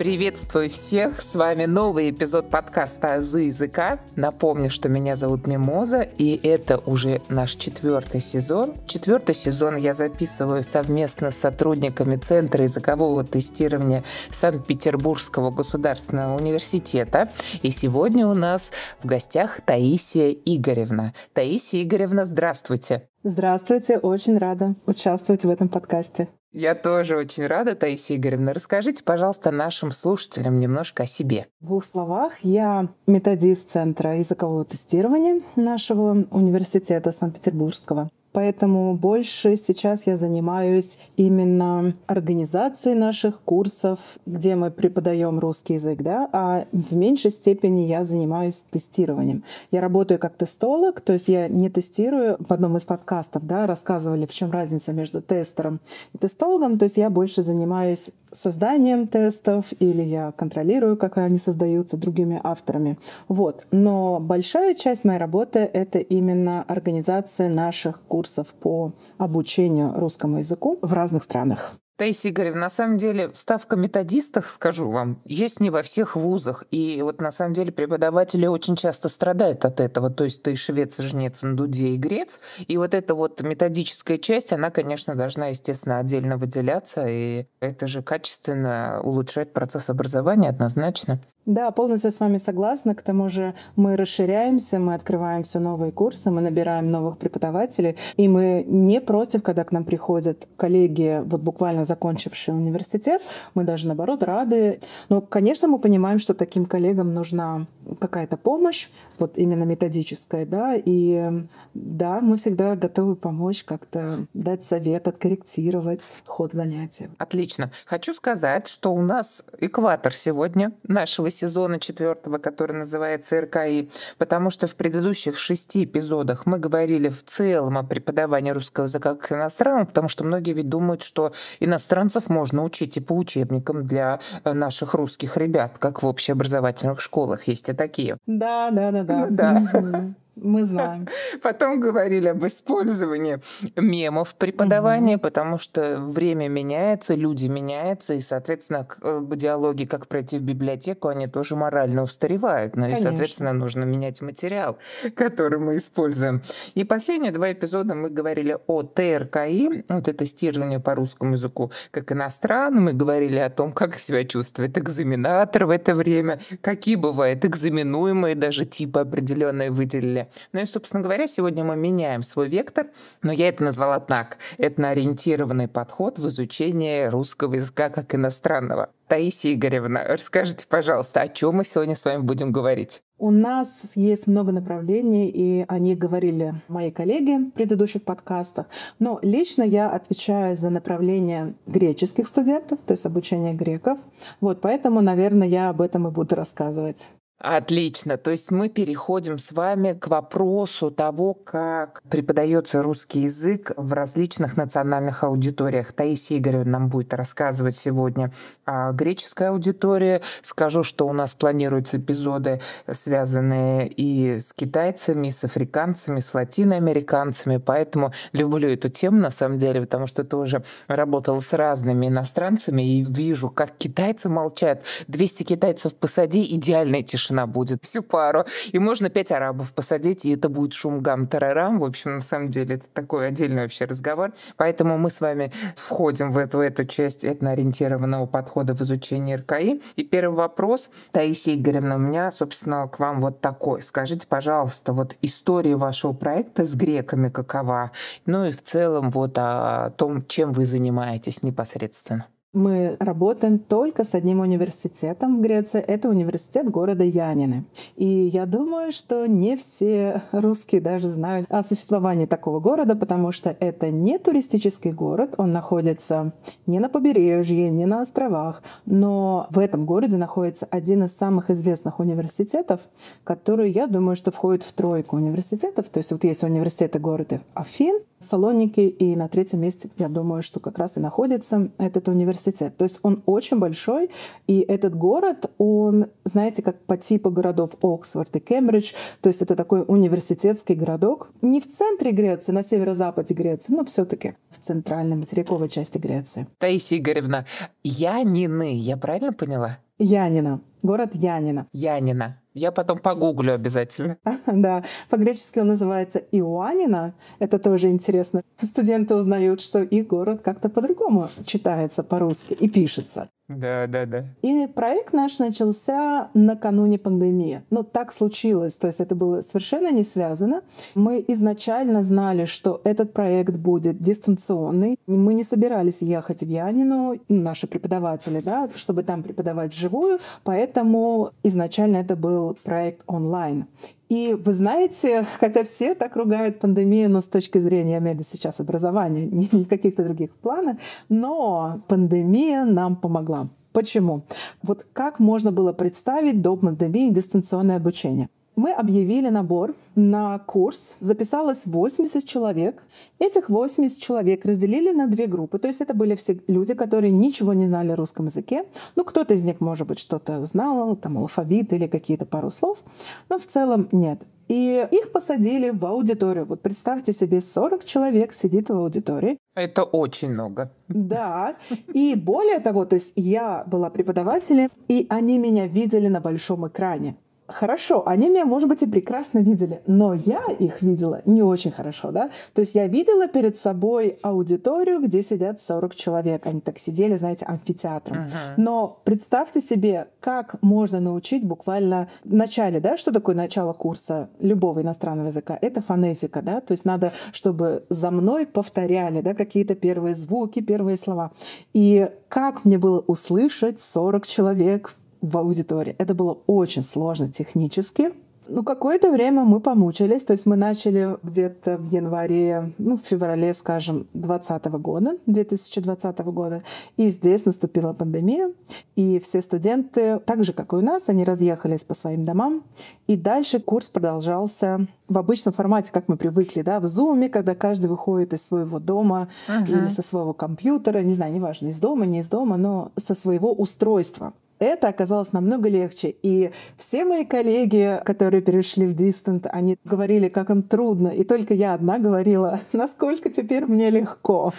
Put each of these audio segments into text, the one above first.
Приветствую всех! С вами новый эпизод подкаста «Азы языка». Напомню, что меня зовут Мимоза, и это уже наш четвертый сезон. Четвертый сезон я записываю совместно с сотрудниками Центра языкового тестирования Санкт-Петербургского государственного университета. И сегодня у нас в гостях Таисия Игоревна. Таисия Игоревна, здравствуйте! Здравствуйте, очень рада участвовать в этом подкасте. Я тоже очень рада, Таисия Игоревна. Расскажите, пожалуйста, нашим слушателям немножко о себе. В двух словах, я методист Центра языкового тестирования нашего университета Санкт-Петербургского. Поэтому больше сейчас я занимаюсь именно организацией наших курсов, где мы преподаем русский язык, да, а в меньшей степени я занимаюсь тестированием. Я работаю как тестолог, то есть я не тестирую. В одном из подкастов да, рассказывали, в чем разница между тестером и тестологом. То есть я больше занимаюсь созданием тестов или я контролирую, как они создаются другими авторами. Вот. Но большая часть моей работы — это именно организация наших курсов по обучению русскому языку в разных странах. Таисия Игоревна, на самом деле ставка методистов, скажу вам, есть не во всех вузах. И вот на самом деле преподаватели очень часто страдают от этого. То есть ты швец, жнец, дуде и грец. И вот эта вот методическая часть, она, конечно, должна, естественно, отдельно выделяться. И это же качественно улучшает процесс образования однозначно. Да, полностью с вами согласна. К тому же мы расширяемся, мы открываем все новые курсы, мы набираем новых преподавателей, и мы не против, когда к нам приходят коллеги, вот буквально закончившие университет, мы даже наоборот рады. Но, конечно, мы понимаем, что таким коллегам нужна какая-то помощь, вот именно методическая, да, и да, мы всегда готовы помочь как-то дать совет, откорректировать ход занятия. Отлично. Хочу сказать, что у нас экватор сегодня нашего сезона четвертого, который называется РКИ, потому что в предыдущих шести эпизодах мы говорили в целом о преподавании русского языка как иностранного, потому что многие ведь думают, что иностранцев можно учить и по учебникам для э, наших русских ребят, как в общеобразовательных школах есть и такие. Да, да, да, да. Да. Мы знаем. Потом говорили об использовании мемов в преподавании, угу. потому что время меняется, люди меняются, и, соответственно, э, диалоги, как пройти в библиотеку, они тоже морально устаревают. Ну Конечно. и, соответственно, нужно менять материал, который мы используем. И последние два эпизода мы говорили о ТРКИ, вот это тестирование по русскому языку как иностранному. Мы говорили о том, как себя чувствует экзаменатор в это время, какие бывают экзаменуемые даже типы определенные выделили. Ну и, собственно говоря, сегодня мы меняем свой вектор, но я это назвала так. Этноориентированный подход в изучении русского языка как иностранного. Таисия Игоревна, расскажите, пожалуйста, о чем мы сегодня с вами будем говорить? У нас есть много направлений, и они говорили мои коллеги в предыдущих подкастах. Но лично я отвечаю за направление греческих студентов, то есть обучение греков. Вот поэтому, наверное, я об этом и буду рассказывать. Отлично. То есть мы переходим с вами к вопросу того, как преподается русский язык в различных национальных аудиториях. Таисия Игоревна нам будет рассказывать сегодня о греческой аудитории. Скажу, что у нас планируются эпизоды, связанные и с китайцами, и с африканцами, с латиноамериканцами. Поэтому люблю эту тему на самом деле, потому что тоже работала с разными иностранцами и вижу, как китайцы молчат. 200 китайцев посади, идеальная тишина тишина будет всю пару. И можно пять арабов посадить, и это будет шум гам тарарам. В общем, на самом деле, это такой отдельный вообще разговор. Поэтому мы с вами входим в эту, в эту часть этноориентированного подхода в изучении РКИ. И первый вопрос, Таисия Игоревна, у меня, собственно, к вам вот такой. Скажите, пожалуйста, вот история вашего проекта с греками какова? Ну и в целом вот о том, чем вы занимаетесь непосредственно. Мы работаем только с одним университетом в Греции. Это университет города Янины. И я думаю, что не все русские даже знают о существовании такого города, потому что это не туристический город. Он находится не на побережье, не на островах. Но в этом городе находится один из самых известных университетов, который, я думаю, что входит в тройку университетов. То есть вот есть университеты города Афин, Салоники, и на третьем месте, я думаю, что как раз и находится этот университет университет. То есть он очень большой, и этот город, он, знаете, как по типу городов Оксфорд и Кембридж, то есть это такой университетский городок. Не в центре Греции, на северо-западе Греции, но все таки в центральной материковой части Греции. Таисия Игоревна, Янины, я правильно поняла? Янина. Город Янина. Янина. Я потом погуглю обязательно. Да, по-гречески он называется Иоаннина. Это тоже интересно. Студенты узнают, что их город как-то по-другому читается по-русски и пишется. Да, да, да. И проект наш начался накануне пандемии. Ну, так случилось, то есть это было совершенно не связано. Мы изначально знали, что этот проект будет дистанционный. Мы не собирались ехать в Янину, наши преподаватели, да, чтобы там преподавать вживую, поэтому изначально это был проект онлайн. И вы знаете, хотя все так ругают пандемию, но с точки зрения, я сейчас образования, не каких-то других планов, но пандемия нам помогла. Почему? Вот как можно было представить до пандемии дистанционное обучение? Мы объявили набор на курс, записалось 80 человек. Этих 80 человек разделили на две группы. То есть это были все люди, которые ничего не знали о русском языке. Ну, кто-то из них, может быть, что-то знал, там алфавит или какие-то пару слов, но в целом нет. И их посадили в аудиторию. Вот представьте себе, 40 человек сидит в аудитории. Это очень много. Да. И более того, то есть я была преподавателем, и они меня видели на большом экране. Хорошо, они меня, может быть, и прекрасно видели, но я их видела не очень хорошо, да? То есть я видела перед собой аудиторию, где сидят 40 человек. Они так сидели, знаете, амфитеатром. Uh-huh. Но представьте себе, как можно научить буквально в начале, да, что такое начало курса любого иностранного языка? Это фонетика, да? То есть надо, чтобы за мной повторяли, да, какие-то первые звуки, первые слова. И как мне было услышать 40 человек в аудитории. Это было очень сложно технически. Ну, какое-то время мы помучились, то есть мы начали где-то в январе, ну, в феврале, скажем, 2020 года, 2020 года, и здесь наступила пандемия, и все студенты, так же, как и у нас, они разъехались по своим домам, и дальше курс продолжался в обычном формате, как мы привыкли, да, в зуме, когда каждый выходит из своего дома uh-huh. или со своего компьютера, не знаю, неважно, из дома, не из дома, но со своего устройства это оказалось намного легче. И все мои коллеги, которые перешли в дистант, они говорили, как им трудно. И только я одна говорила, насколько теперь мне легко.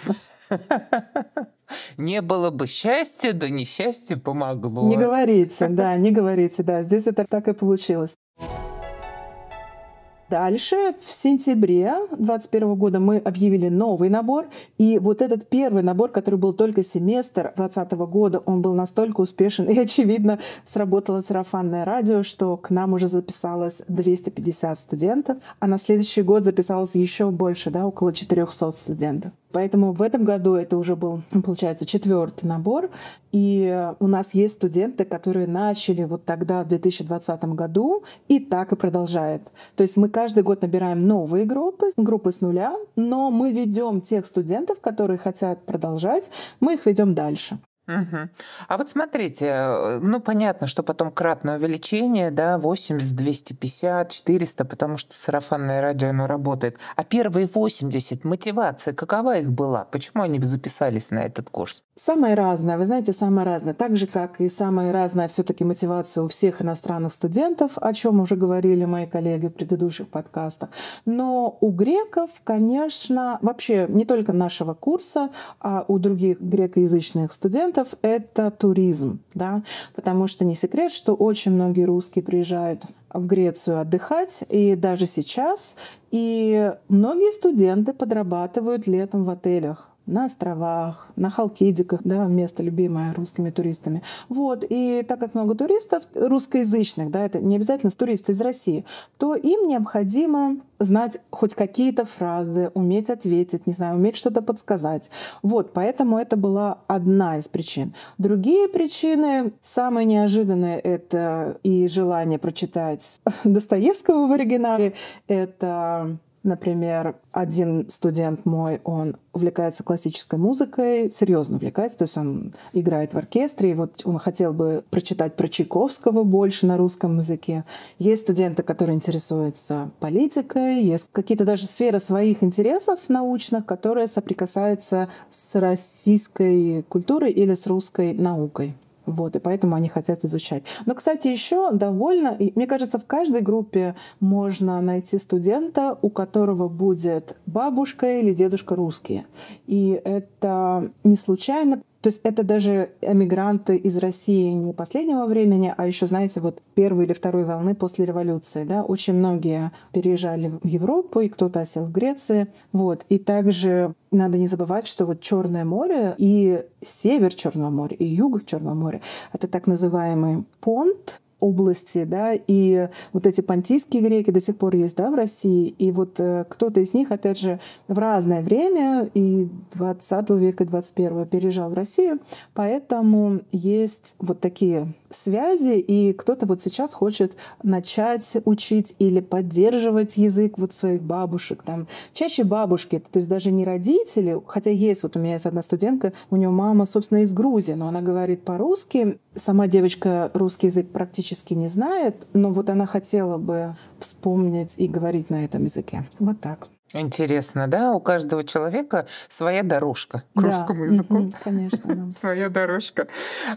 Не было бы счастья, да несчастье помогло. Не говорите, да, не говорите, да. Здесь это так и получилось. Дальше в сентябре 2021 года мы объявили новый набор. И вот этот первый набор, который был только семестр 2020 года, он был настолько успешен. И, очевидно, сработало сарафанное радио, что к нам уже записалось 250 студентов. А на следующий год записалось еще больше, да, около 400 студентов. Поэтому в этом году это уже был, получается, четвертый набор. И у нас есть студенты, которые начали вот тогда, в 2020 году, и так и продолжают. То есть мы каждый год набираем новые группы, группы с нуля, но мы ведем тех студентов, которые хотят продолжать, мы их ведем дальше. Угу. А вот смотрите, э, ну понятно, что потом кратное увеличение, да, 80, 250, 400, потому что сарафанное радио, оно работает. А первые 80, мотивация, какова их была? Почему они записались на этот курс? Самое разное, вы знаете, самое разное. Так же, как и самая разная все таки мотивация у всех иностранных студентов, о чем уже говорили мои коллеги в предыдущих подкастах. Но у греков, конечно, вообще не только нашего курса, а у других грекоязычных студентов, клиентов — это туризм, да, потому что не секрет, что очень многие русские приезжают в Грецию отдыхать, и даже сейчас, и многие студенты подрабатывают летом в отелях на островах, на Халкидиках, да, место любимое русскими туристами. Вот, и так как много туристов русскоязычных, да, это не обязательно туристы из России, то им необходимо знать хоть какие-то фразы, уметь ответить, не знаю, уметь что-то подсказать. Вот, поэтому это была одна из причин. Другие причины, самые неожиданные, это и желание прочитать Достоевского в оригинале, это Например, один студент мой, он увлекается классической музыкой, серьезно увлекается, то есть он играет в оркестре, и вот он хотел бы прочитать про Чайковского больше на русском языке. Есть студенты, которые интересуются политикой, есть какие-то даже сферы своих интересов научных, которые соприкасаются с российской культурой или с русской наукой. Вот, и поэтому они хотят изучать. Но, кстати, еще довольно, мне кажется, в каждой группе можно найти студента, у которого будет бабушка или дедушка русские. И это не случайно, то есть это даже эмигранты из России не последнего времени, а еще, знаете, вот первой или второй волны после революции. Да? Очень многие переезжали в Европу, и кто-то осел в Греции. Вот. И также надо не забывать, что вот Черное море и север Черного моря, и юг Черного моря — это так называемый понт, области, да, и вот эти понтийские греки до сих пор есть, да, в России, и вот э, кто-то из них, опять же, в разное время, и 20 века, и 21 переезжал в Россию, поэтому есть вот такие связи, и кто-то вот сейчас хочет начать учить или поддерживать язык вот своих бабушек, там, чаще бабушки, то есть даже не родители, хотя есть, вот у меня есть одна студентка, у нее мама, собственно, из Грузии, но она говорит по-русски, сама девочка русский язык практически не знает, но вот она хотела бы вспомнить и говорить на этом языке. Вот так. Интересно, да? У каждого человека своя дорожка к да. русскому языку. конечно. Да. своя дорожка.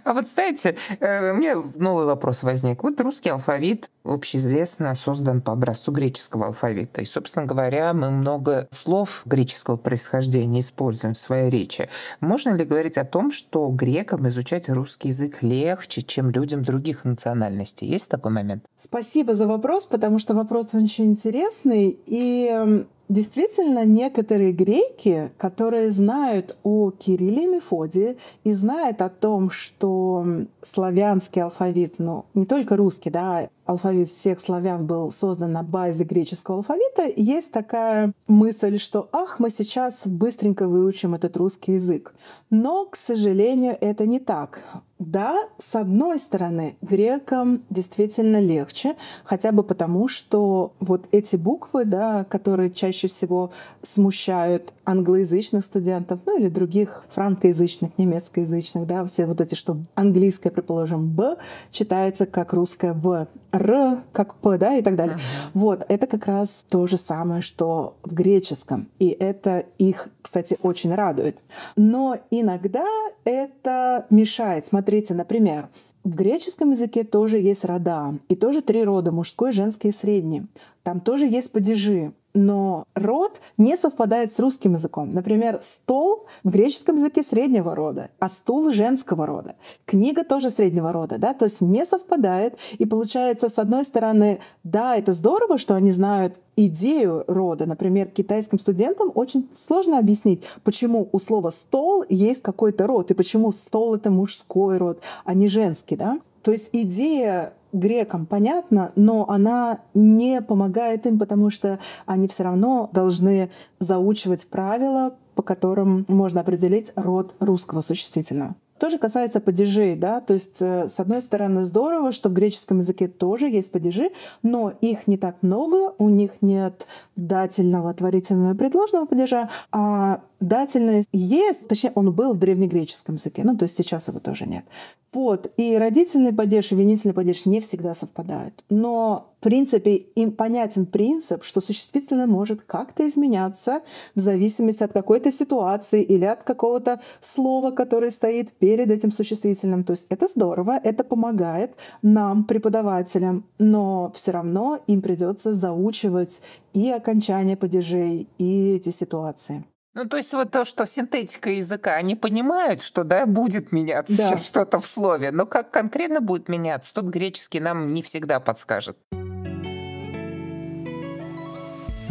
А вот, знаете, э, у меня новый вопрос возник. Вот русский алфавит общеизвестно создан по образцу греческого алфавита. И, собственно говоря, мы много слов греческого происхождения используем в своей речи. Можно ли говорить о том, что грекам изучать русский язык легче, чем людям других национальностей? Есть такой момент? Спасибо за вопрос, потому что вопрос очень интересный. И Действительно, некоторые греки, которые знают о Кирилле и Мефодии и знают о том, что славянский алфавит, ну, не только русский, да, алфавит всех славян был создан на базе греческого алфавита, есть такая мысль, что ах, мы сейчас быстренько выучим этот русский язык. Но, к сожалению, это не так. Да, с одной стороны, грекам действительно легче, хотя бы потому, что вот эти буквы, да, которые чаще всего смущают англоязычных студентов, ну или других франкоязычных, немецкоязычных, да, все вот эти, что английское, предположим, «б» читается как русское «в», Р как П, да, и так далее. Uh-huh. Вот, это как раз то же самое, что в греческом. И это их, кстати, очень радует. Но иногда это мешает. Смотрите, например, в греческом языке тоже есть рода, и тоже три рода, мужской, женский и средний. Там тоже есть падежи но род не совпадает с русским языком. Например, стол в греческом языке среднего рода, а стул женского рода. Книга тоже среднего рода, да, то есть не совпадает. И получается, с одной стороны, да, это здорово, что они знают идею рода. Например, китайским студентам очень сложно объяснить, почему у слова «стол» есть какой-то род, и почему стол — это мужской род, а не женский, да. То есть идея грекам понятна, но она не помогает им, потому что они все равно должны заучивать правила, по которым можно определить род русского существительного. Тоже касается падежей, да, то есть э, с одной стороны здорово, что в греческом языке тоже есть падежи, но их не так много, у них нет дательного, творительного предложного падежа, а дательный есть, точнее, он был в древнегреческом языке, ну, то есть сейчас его тоже нет. Вот, и родительный падеж и винительный падеж не всегда совпадают. Но, в принципе, им понятен принцип, что существительное может как-то изменяться в зависимости от какой-то ситуации или от какого-то слова, которое стоит перед этим существительным. То есть это здорово, это помогает нам, преподавателям, но все равно им придется заучивать и окончание падежей, и эти ситуации. Ну, то есть вот то, что синтетика языка, они понимают, что, да, будет меняться да. сейчас что-то в слове, но как конкретно будет меняться, тут греческий нам не всегда подскажет.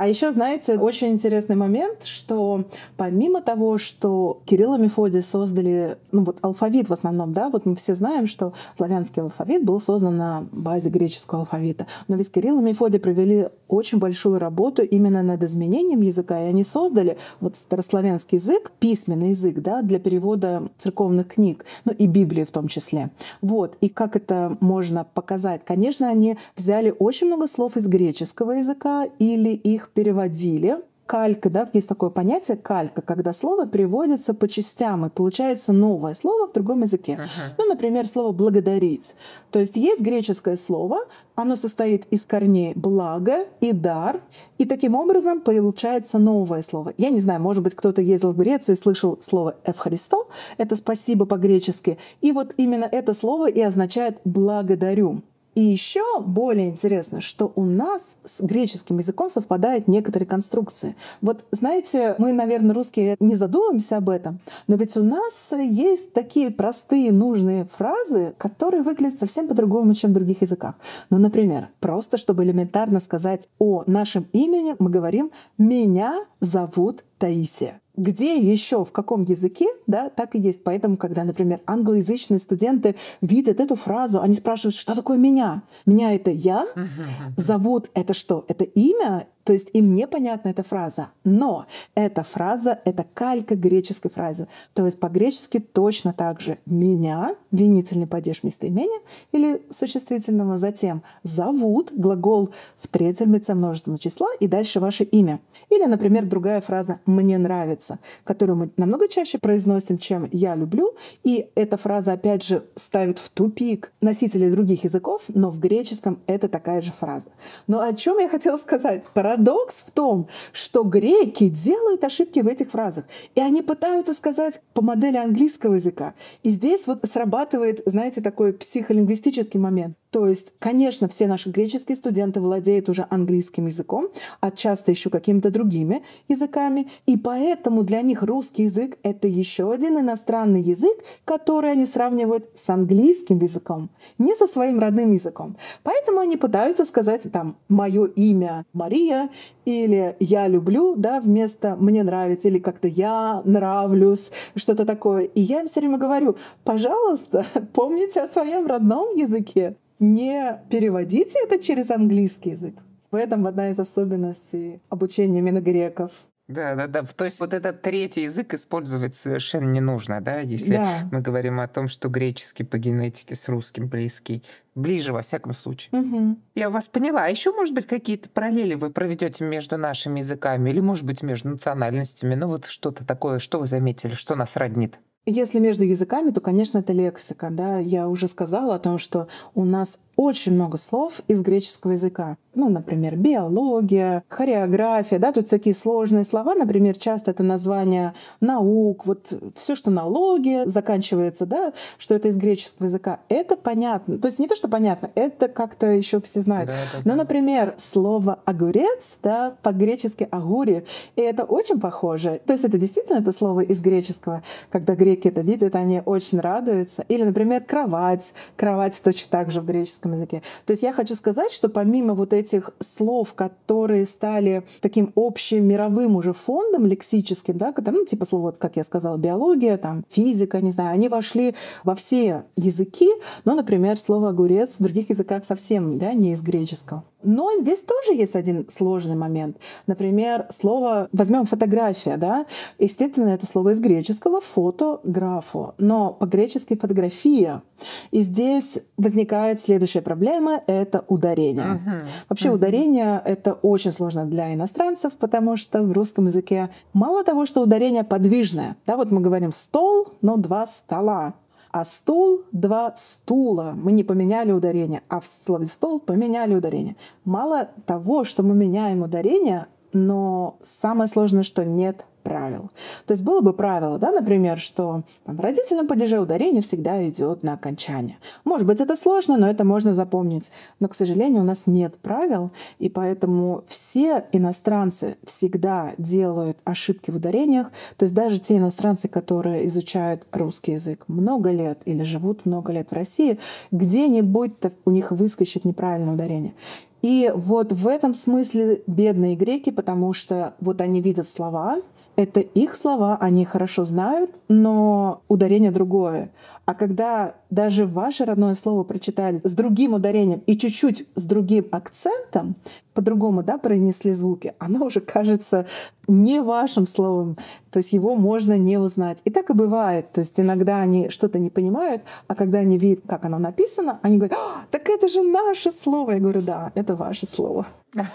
А еще, знаете, очень интересный момент, что помимо того, что Кирилл и Мефодий создали, ну вот алфавит в основном, да, вот мы все знаем, что славянский алфавит был создан на базе греческого алфавита, но ведь Кирилл и Мефодий провели очень большую работу именно над изменением языка, и они создали вот старославянский язык, письменный язык, да, для перевода церковных книг, ну и Библии в том числе. Вот, и как это можно показать? Конечно, они взяли очень много слов из греческого языка или их переводили. Калька, да, есть такое понятие калька, когда слово переводится по частям, и получается новое слово в другом языке. Uh-huh. Ну, например, слово «благодарить». То есть есть греческое слово, оно состоит из корней «благо» и «дар», и таким образом получается новое слово. Я не знаю, может быть, кто-то ездил в Грецию и слышал слово «эвхаристо», это «спасибо» по-гречески, и вот именно это слово и означает «благодарю». И еще более интересно, что у нас с греческим языком совпадают некоторые конструкции. Вот знаете, мы, наверное, русские не задумываемся об этом, но ведь у нас есть такие простые нужные фразы, которые выглядят совсем по-другому, чем в других языках. Ну, например, просто чтобы элементарно сказать о нашем имени, мы говорим «меня зовут Таисия» где еще, в каком языке, да, так и есть. Поэтому, когда, например, англоязычные студенты видят эту фразу, они спрашивают, что такое меня? Меня это я? Зовут это что? Это имя? То есть им непонятна эта фраза. Но эта фраза — это калька греческой фразы. То есть по-гречески точно так же «меня», винительный падеж местоимения или существительного, затем «зовут», глагол в третьем лице множественного числа и дальше ваше имя. Или, например, другая фраза «мне нравится», которую мы намного чаще произносим, чем «я люблю». И эта фраза, опять же, ставит в тупик носителей других языков, но в греческом это такая же фраза. Но о чем я хотела сказать? Парадокс в том, что греки делают ошибки в этих фразах, и они пытаются сказать по модели английского языка. И здесь вот срабатывает, знаете, такой психолингвистический момент. То есть, конечно, все наши греческие студенты владеют уже английским языком, а часто еще какими-то другими языками. И поэтому для них русский язык — это еще один иностранный язык, который они сравнивают с английским языком, не со своим родным языком. Поэтому они пытаются сказать там «моё имя Мария» или «я люблю», да, вместо «мне нравится» или как-то «я нравлюсь», что-то такое. И я им все время говорю, пожалуйста, помните о своем родном языке не переводите это через английский язык. В этом одна из особенностей обучения именно греков. Да, да, да. То есть вот этот третий язык использовать совершенно не нужно, да, если да. мы говорим о том, что греческий по генетике с русским близкий. Ближе, во всяком случае. Угу. Я вас поняла. А еще, может быть, какие-то параллели вы проведете между нашими языками или, может быть, между национальностями? Ну вот что-то такое, что вы заметили, что нас роднит? Если между языками, то, конечно, это лексика. Да? Я уже сказала о том, что у нас очень много слов из греческого языка. Ну, например, биология, хореография, да, тут такие сложные слова, например, часто это название наук, вот все, что налоги заканчивается, да, что это из греческого языка, это понятно. То есть не то, что понятно, это как-то еще все знают. Да, да, Но, например, слово огурец, да, по-гречески агури, и это очень похоже. То есть это действительно это слово из греческого. Когда греки это видят, они очень радуются. Или, например, кровать. Кровать точно так же в греческом языке. То есть я хочу сказать, что помимо вот этих слов, которые стали таким общим мировым уже фондом лексическим, да, когда, ну, типа слова, как я сказала, биология, там, физика, не знаю, они вошли во все языки, но, например, слово «огурец» в других языках совсем да, не из греческого. Но здесь тоже есть один сложный момент. Например, слово, возьмем фотография, да, естественно, это слово из греческого фотографу, но по-гречески фотография. И здесь возникает следующая проблема — это ударение. Uh-huh. Вообще uh-huh. ударение — это очень сложно для иностранцев, потому что в русском языке мало того, что ударение подвижное, да, вот мы говорим «стол», но два стола. А стул — два стула. Мы не поменяли ударение, а в слове стол поменяли ударение. Мало того, что мы меняем ударение, но самое сложное, что нет правил. То есть было бы правило, да, например, что там, в родительном падеже ударение всегда идет на окончание. Может быть, это сложно, но это можно запомнить. Но, к сожалению, у нас нет правил, и поэтому все иностранцы всегда делают ошибки в ударениях. То есть даже те иностранцы, которые изучают русский язык много лет или живут много лет в России, где-нибудь у них выскочит неправильное ударение. И вот в этом смысле бедные греки, потому что вот они видят слова, это их слова, они хорошо знают, но ударение другое. А когда даже ваше родное слово прочитали с другим ударением и чуть-чуть с другим акцентом, по-другому да, произнесли звуки, оно уже кажется не вашим словом. То есть его можно не узнать. И так и бывает. То есть иногда они что-то не понимают, а когда они видят, как оно написано, они говорят, «А, так это же наше слово. Я говорю, да, это ваше слово.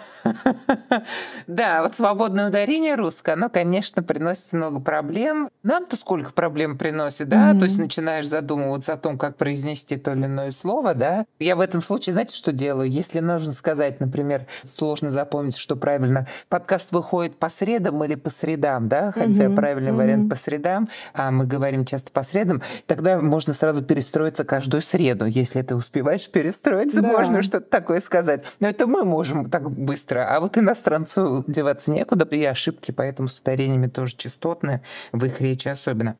Да, вот свободное ударение русское, оно, конечно, приносит много проблем. Нам-то сколько проблем приносит, да? То есть начинаешь задумываться о том, как произнести то или иное слово, да? Я в этом случае, знаете, что делаю? Если нужно сказать, например, сложно запомнить, что правильно, подкаст выходит по средам или по средам, да? Хотя правильный вариант по средам, а мы говорим часто по средам, тогда можно сразу перестроиться каждую среду. Если ты успеваешь перестроиться, можно что-то такое сказать. Но это мы можем так быстро. А вот иностранцу деваться некуда, и ошибки поэтому с ударениями тоже частотные, в их речи особенно.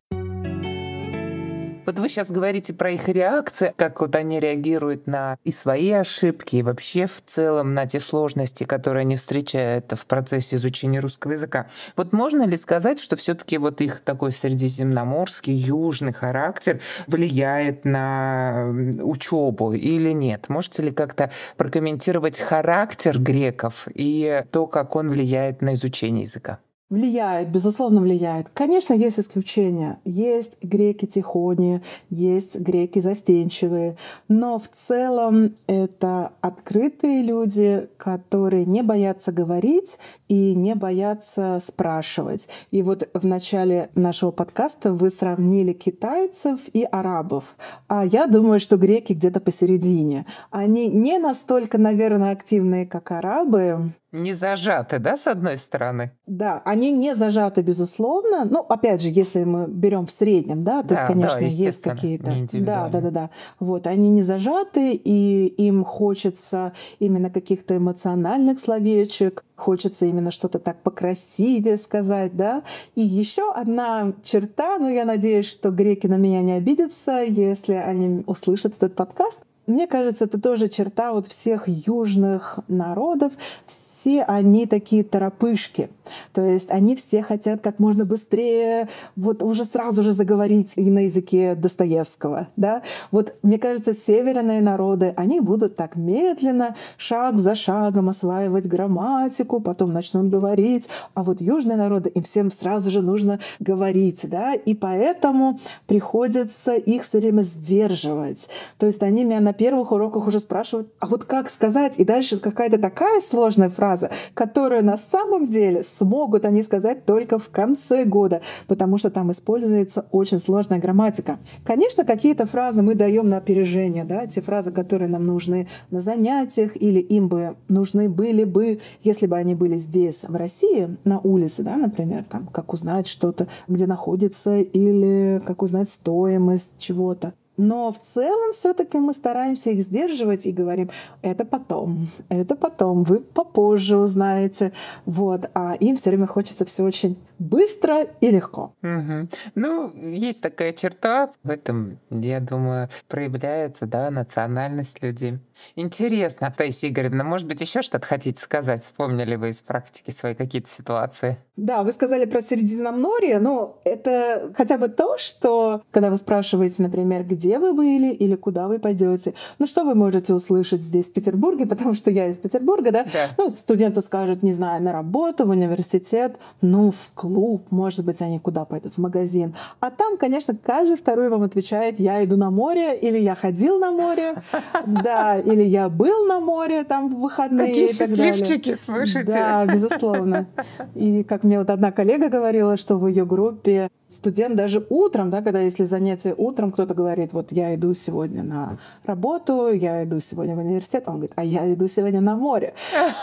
Вот вы сейчас говорите про их реакции, как вот они реагируют на и свои ошибки, и вообще в целом на те сложности, которые они встречают в процессе изучения русского языка. Вот можно ли сказать, что все-таки вот их такой средиземноморский, южный характер влияет на учебу или нет? Можете ли как-то прокомментировать характер греков и то, как он влияет на изучение языка? Влияет, безусловно, влияет. Конечно, есть исключения. Есть греки тихони, есть греки застенчивые. Но в целом это открытые люди, которые не боятся говорить и не боятся спрашивать. И вот в начале нашего подкаста вы сравнили китайцев и арабов. А я думаю, что греки где-то посередине. Они не настолько, наверное, активные, как арабы, не зажаты, да, с одной стороны? Да, они не зажаты, безусловно. Ну, опять же, если мы берем в среднем, да, то да, есть, конечно, да, есть какие-то. Да, да, да, да. Вот, они не зажаты, и им хочется именно каких-то эмоциональных словечек, хочется именно что-то так покрасивее сказать, да. И еще одна черта, ну, я надеюсь, что греки на меня не обидятся, если они услышат этот подкаст. Мне кажется, это тоже черта вот всех южных народов, все они такие торопышки. То есть они все хотят как можно быстрее вот уже сразу же заговорить и на языке Достоевского. Да? Вот мне кажется, северные народы, они будут так медленно, шаг за шагом осваивать грамматику, потом начнут говорить. А вот южные народы, им всем сразу же нужно говорить. Да? И поэтому приходится их все время сдерживать. То есть они меня первых уроках уже спрашивают, а вот как сказать? И дальше какая-то такая сложная фраза, которую на самом деле смогут они сказать только в конце года, потому что там используется очень сложная грамматика. Конечно, какие-то фразы мы даем на опережение, да, те фразы, которые нам нужны на занятиях или им бы нужны были бы, если бы они были здесь, в России, на улице, да, например, там, как узнать что-то, где находится, или как узнать стоимость чего-то. Но в целом все-таки мы стараемся их сдерживать и говорим, это потом, это потом, вы попозже узнаете. Вот. А им все время хочется все очень быстро и легко. Угу. Ну, есть такая черта, в этом, я думаю, проявляется да, национальность людей. Интересно, Таисия Игоревна, может быть, еще что-то хотите сказать? Вспомнили вы из практики свои какие-то ситуации? Да, вы сказали про Средиземноморье, но это хотя бы то, что когда вы спрашиваете, например, где вы были или куда вы пойдете, ну что вы можете услышать здесь, в Петербурге, потому что я из Петербурга, да? да. Ну, студенты скажут, не знаю, на работу, в университет, ну, в клуб, может быть, они куда пойдут, в магазин. А там, конечно, каждый второй вам отвечает, я иду на море, или я ходил на море, да, или я был на море там в выходные Такие счастливчики, слышите? Да, безусловно. И как мне вот одна коллега говорила, что в ее группе студент даже утром, да, когда если занятие утром, кто-то говорит, вот я иду сегодня на работу, я иду сегодня в университет, он говорит, а я иду сегодня на море.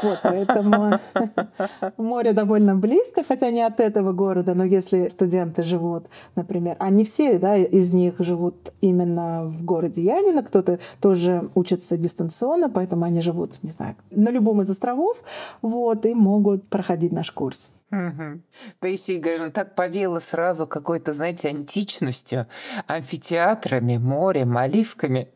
Вот, поэтому море довольно близко, хотя не от этого города, но если студенты живут, например, они все, да, из них живут именно в городе Янина, кто-то тоже учится дистанционно, поэтому они живут, не знаю, на любом из островов, вот, и могут проходить наш курс. Угу. Таисия Игоревна так повела сразу какой-то, знаете, античностью, амфитеатрами, морем, оливками.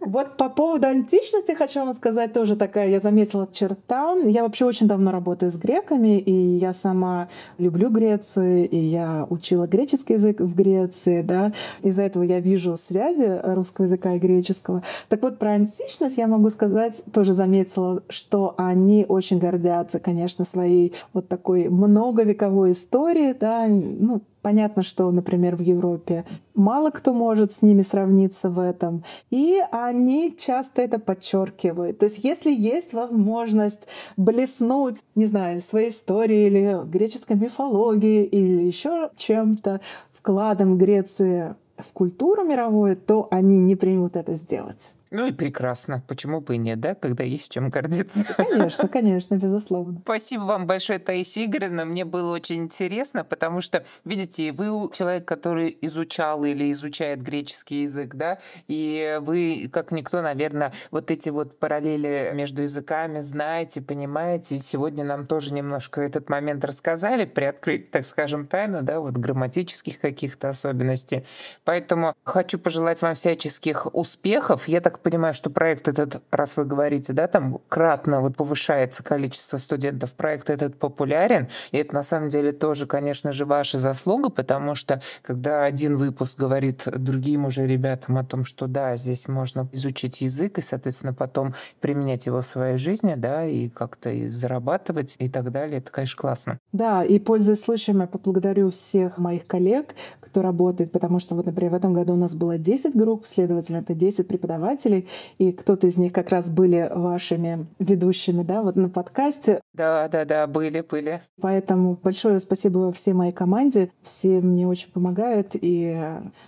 Вот по поводу античности хочу вам сказать тоже такая, я заметила черта. Я вообще очень давно работаю с греками, и я сама люблю Грецию, и я учила греческий язык в Греции, да. Из-за этого я вижу связи русского языка и греческого. Так вот, про античность я могу сказать, тоже заметила, что они очень гордятся, конечно, своей вот такой многовековой историей, да, ну, Понятно, что, например, в Европе мало кто может с ними сравниться в этом. И они часто это подчеркивают. То есть если есть возможность блеснуть, не знаю, своей историей или греческой мифологии или еще чем-то, вкладом Греции в культуру мировую, то они не примут это сделать. Ну и прекрасно. Почему бы и нет, да, когда есть чем гордиться? Конечно, конечно, безусловно. Спасибо вам большое, Таисия Игоревна. Мне было очень интересно, потому что, видите, вы человек, который изучал или изучает греческий язык, да, и вы, как никто, наверное, вот эти вот параллели между языками знаете, понимаете. И сегодня нам тоже немножко этот момент рассказали, приоткрыть, так скажем, тайну, да, вот грамматических каких-то особенностей. Поэтому хочу пожелать вам всяческих успехов. Я так понимаю, что проект этот, раз вы говорите, да, там кратно вот повышается количество студентов, проект этот популярен, и это на самом деле тоже, конечно же, ваша заслуга, потому что когда один выпуск говорит другим уже ребятам о том, что да, здесь можно изучить язык и, соответственно, потом применять его в своей жизни, да, и как-то и зарабатывать и так далее, это, конечно, классно. Да, и пользуясь случаем, я поблагодарю всех моих коллег, кто работает, потому что вот, например, в этом году у нас было 10 групп, следовательно, это 10 преподавателей, и кто-то из них как раз были вашими ведущими, да, вот на подкасте. Да, да, да, были, были. Поэтому большое спасибо всей моей команде, все мне очень помогают, и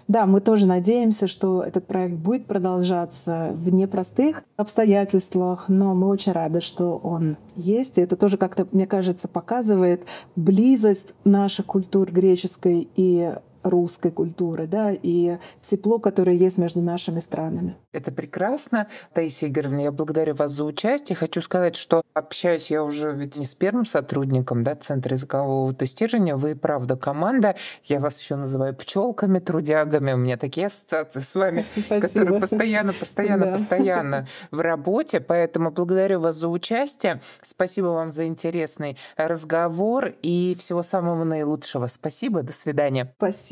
да, мы тоже надеемся, что этот проект будет продолжаться в непростых обстоятельствах, но мы очень рады, что он есть, и это тоже как-то, мне кажется, показывает близость наших культур греческой и русской культуры, да, и тепло, которое есть между нашими странами. Это прекрасно. Таисия Игоревна, я благодарю вас за участие. Хочу сказать, что общаюсь я уже ведь не с первым сотрудником да, Центра языкового тестирования. Вы, правда, команда. Я вас еще называю пчелками, трудягами. У меня такие ассоциации с вами, Спасибо. которые постоянно, постоянно, да. постоянно в работе. Поэтому благодарю вас за участие. Спасибо вам за интересный разговор и всего самого наилучшего. Спасибо. До свидания. Спасибо.